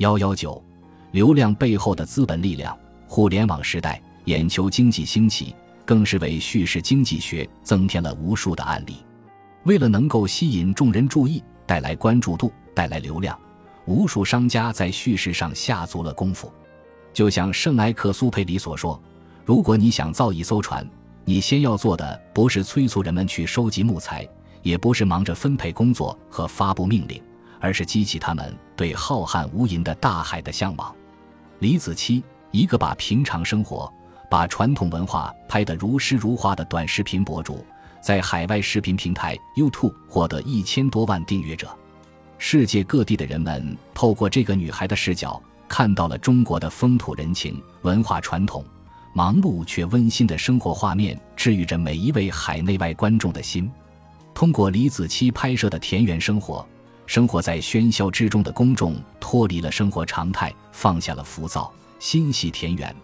幺幺九，流量背后的资本力量。互联网时代，眼球经济兴起，更是为叙事经济学增添了无数的案例。为了能够吸引众人注意，带来关注度，带来流量，无数商家在叙事上下足了功夫。就像圣埃克苏佩里所说：“如果你想造一艘船，你先要做的不是催促人们去收集木材，也不是忙着分配工作和发布命令，而是激起他们对浩瀚无垠的大海的向往。”李子柒，一个把平常生活、把传统文化拍得如诗如画的短视频博主，在海外视频平台 YouTube 获得一千多万订阅者。世界各地的人们透过这个女孩的视角。看到了中国的风土人情、文化传统，忙碌却温馨的生活画面，治愈着每一位海内外观众的心。通过李子柒拍摄的田园生活，生活在喧嚣之中的公众脱离了生活常态，放下了浮躁，心系田园，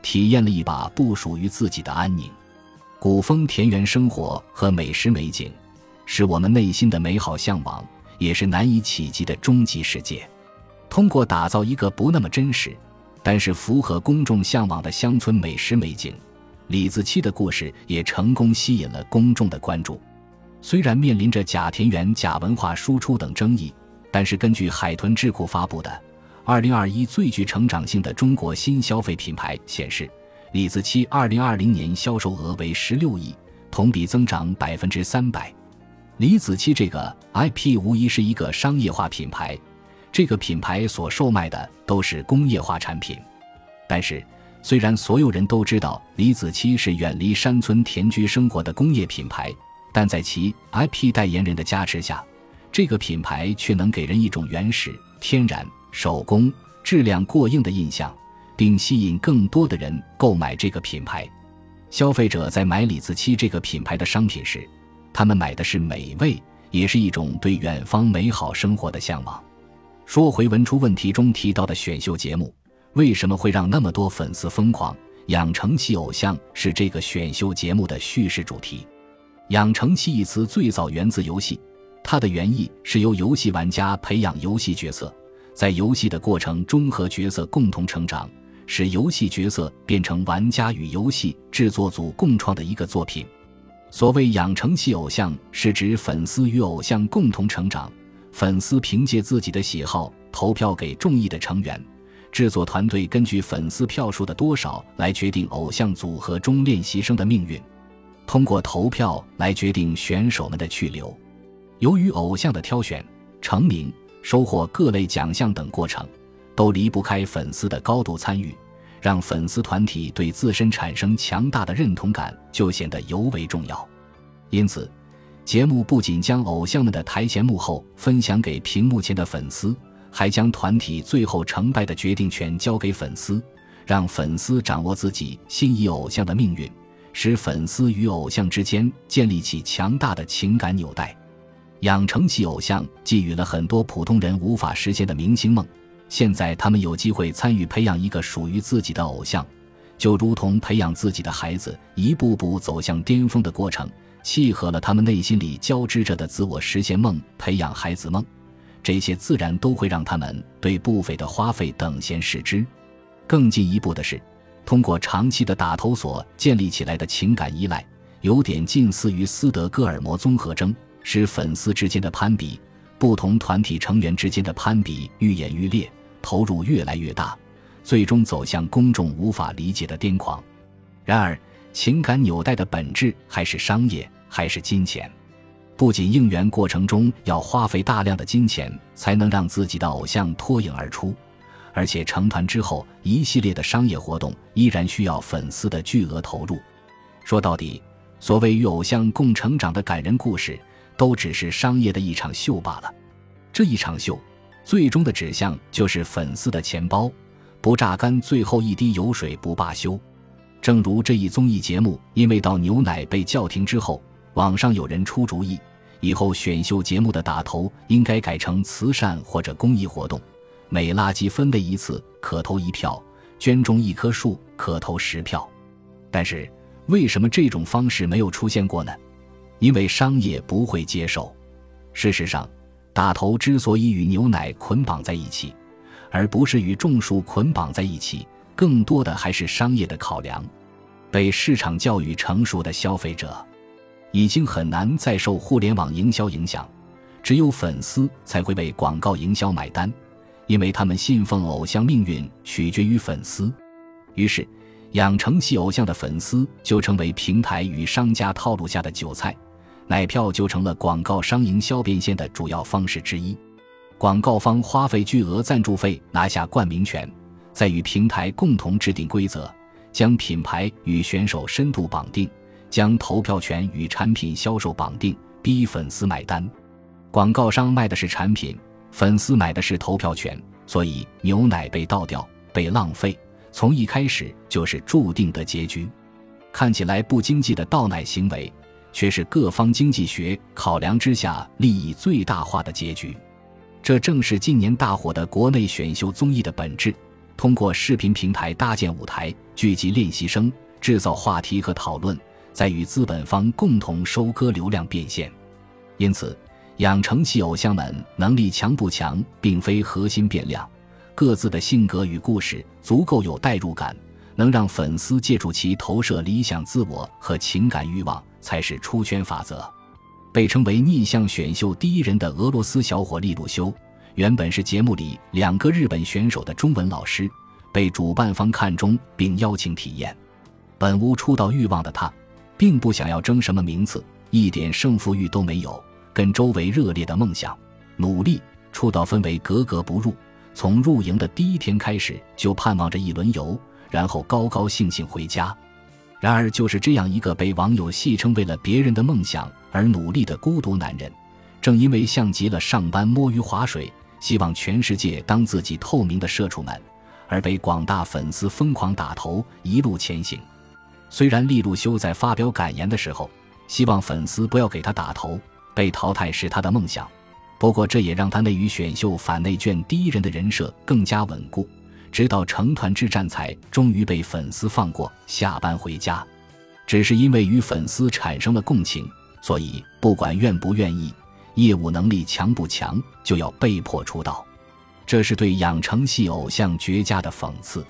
体验了一把不属于自己的安宁。古风田园生活和美食美景，是我们内心的美好向往，也是难以企及的终极世界。通过打造一个不那么真实，但是符合公众向往的乡村美食美景，李子柒的故事也成功吸引了公众的关注。虽然面临着假田园、假文化输出等争议，但是根据海豚智库发布的《二零二一最具成长性的中国新消费品牌》显示，李子柒二零二零年销售额为十六亿，同比增长百分之三百。李子柒这个 IP 无疑是一个商业化品牌。这个品牌所售卖的都是工业化产品，但是虽然所有人都知道李子柒是远离山村田居生活的工业品牌，但在其 IP 代言人的加持下，这个品牌却能给人一种原始、天然、手工、质量过硬的印象，并吸引更多的人购买这个品牌。消费者在买李子柒这个品牌的商品时，他们买的是美味，也是一种对远方美好生活的向往。说回文出问题中提到的选秀节目，为什么会让那么多粉丝疯狂？养成系偶像是这个选秀节目的叙事主题。养成系一词最早源自游戏，它的原意是由游戏玩家培养游戏角色，在游戏的过程中和角色共同成长，使游戏角色变成玩家与游戏制作组共创的一个作品。所谓养成系偶像，是指粉丝与偶像共同成长。粉丝凭借自己的喜好投票给中意的成员，制作团队根据粉丝票数的多少来决定偶像组合中练习生的命运，通过投票来决定选手们的去留。由于偶像的挑选、成名、收获各类奖项等过程，都离不开粉丝的高度参与，让粉丝团体对自身产生强大的认同感，就显得尤为重要。因此。节目不仅将偶像们的台前幕后分享给屏幕前的粉丝，还将团体最后成败的决定权交给粉丝，让粉丝掌握自己心仪偶像的命运，使粉丝与偶像之间建立起强大的情感纽带。养成系偶像寄予了很多普通人无法实现的明星梦，现在他们有机会参与培养一个属于自己的偶像，就如同培养自己的孩子一步步走向巅峰的过程。契合了他们内心里交织着的自我实现梦，培养孩子梦，这些自然都会让他们对不菲的花费等闲视之。更进一步的是，通过长期的打头所建立起来的情感依赖，有点近似于斯德哥尔摩综合征，使粉丝之间的攀比，不同团体成员之间的攀比愈演愈烈，投入越来越大，最终走向公众无法理解的癫狂。然而。情感纽带的本质还是商业，还是金钱。不仅应援过程中要花费大量的金钱才能让自己的偶像脱颖而出，而且成团之后一系列的商业活动依然需要粉丝的巨额投入。说到底，所谓与偶像共成长的感人故事，都只是商业的一场秀罢了。这一场秀，最终的指向就是粉丝的钱包，不榨干最后一滴油水不罢休。正如这一综艺节目因为倒牛奶被叫停之后，网上有人出主意，以后选秀节目的打头应该改成慈善或者公益活动，每垃圾分类一次可投一票，捐种一棵树可投十票。但是为什么这种方式没有出现过呢？因为商业不会接受。事实上，打头之所以与牛奶捆绑在一起，而不是与种树捆绑在一起，更多的还是商业的考量。被市场教育成熟的消费者，已经很难再受互联网营销影响，只有粉丝才会为广告营销买单，因为他们信奉偶像命运取决于粉丝。于是，养成系偶像的粉丝就成为平台与商家套路下的韭菜，奶票就成了广告商营销变现的主要方式之一。广告方花费巨额赞助费拿下冠名权，再与平台共同制定规则。将品牌与选手深度绑定，将投票权与产品销售绑定，逼粉丝买单。广告商卖的是产品，粉丝买的是投票权，所以牛奶被倒掉、被浪费，从一开始就是注定的结局。看起来不经济的倒奶行为，却是各方经济学考量之下利益最大化的结局。这正是近年大火的国内选秀综艺的本质。通过视频平台搭建舞台，聚集练习生，制造话题和讨论，再与资本方共同收割流量变现。因此，养成系偶像们能力强不强，并非核心变量，各自的性格与故事足够有代入感，能让粉丝借助其投射理想自我和情感欲望，才是出圈法则。被称为逆向选秀第一人的俄罗斯小伙利路修。原本是节目里两个日本选手的中文老师，被主办方看中并邀请体验。本无出道欲望的他，并不想要争什么名次，一点胜负欲都没有，跟周围热烈的梦想、努力出道氛围格格不入。从入营的第一天开始，就盼望着一轮游，然后高高兴兴回家。然而，就是这样一个被网友戏称为了别人的梦想而努力的孤独男人，正因为像极了上班摸鱼划水。希望全世界当自己透明的社畜们，而被广大粉丝疯狂打头，一路前行。虽然利路修在发表感言的时候，希望粉丝不要给他打头，被淘汰是他的梦想。不过这也让他内娱选秀反内卷第一人的人设更加稳固。直到成团之战才终于被粉丝放过，下班回家。只是因为与粉丝产生了共情，所以不管愿不愿意。业务能力强不强，就要被迫出道，这是对养成系偶像绝佳的讽刺。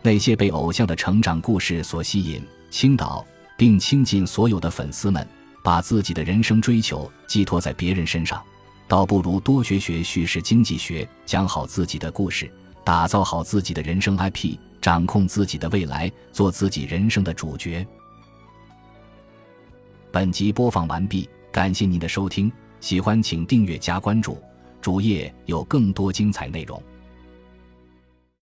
那些被偶像的成长故事所吸引、倾倒并倾尽所有的粉丝们，把自己的人生追求寄托在别人身上，倒不如多学学叙事经济学，讲好自己的故事，打造好自己的人生 IP，掌控自己的未来，做自己人生的主角。本集播放完毕，感谢您的收听。喜欢请订阅加关注，主页有更多精彩内容。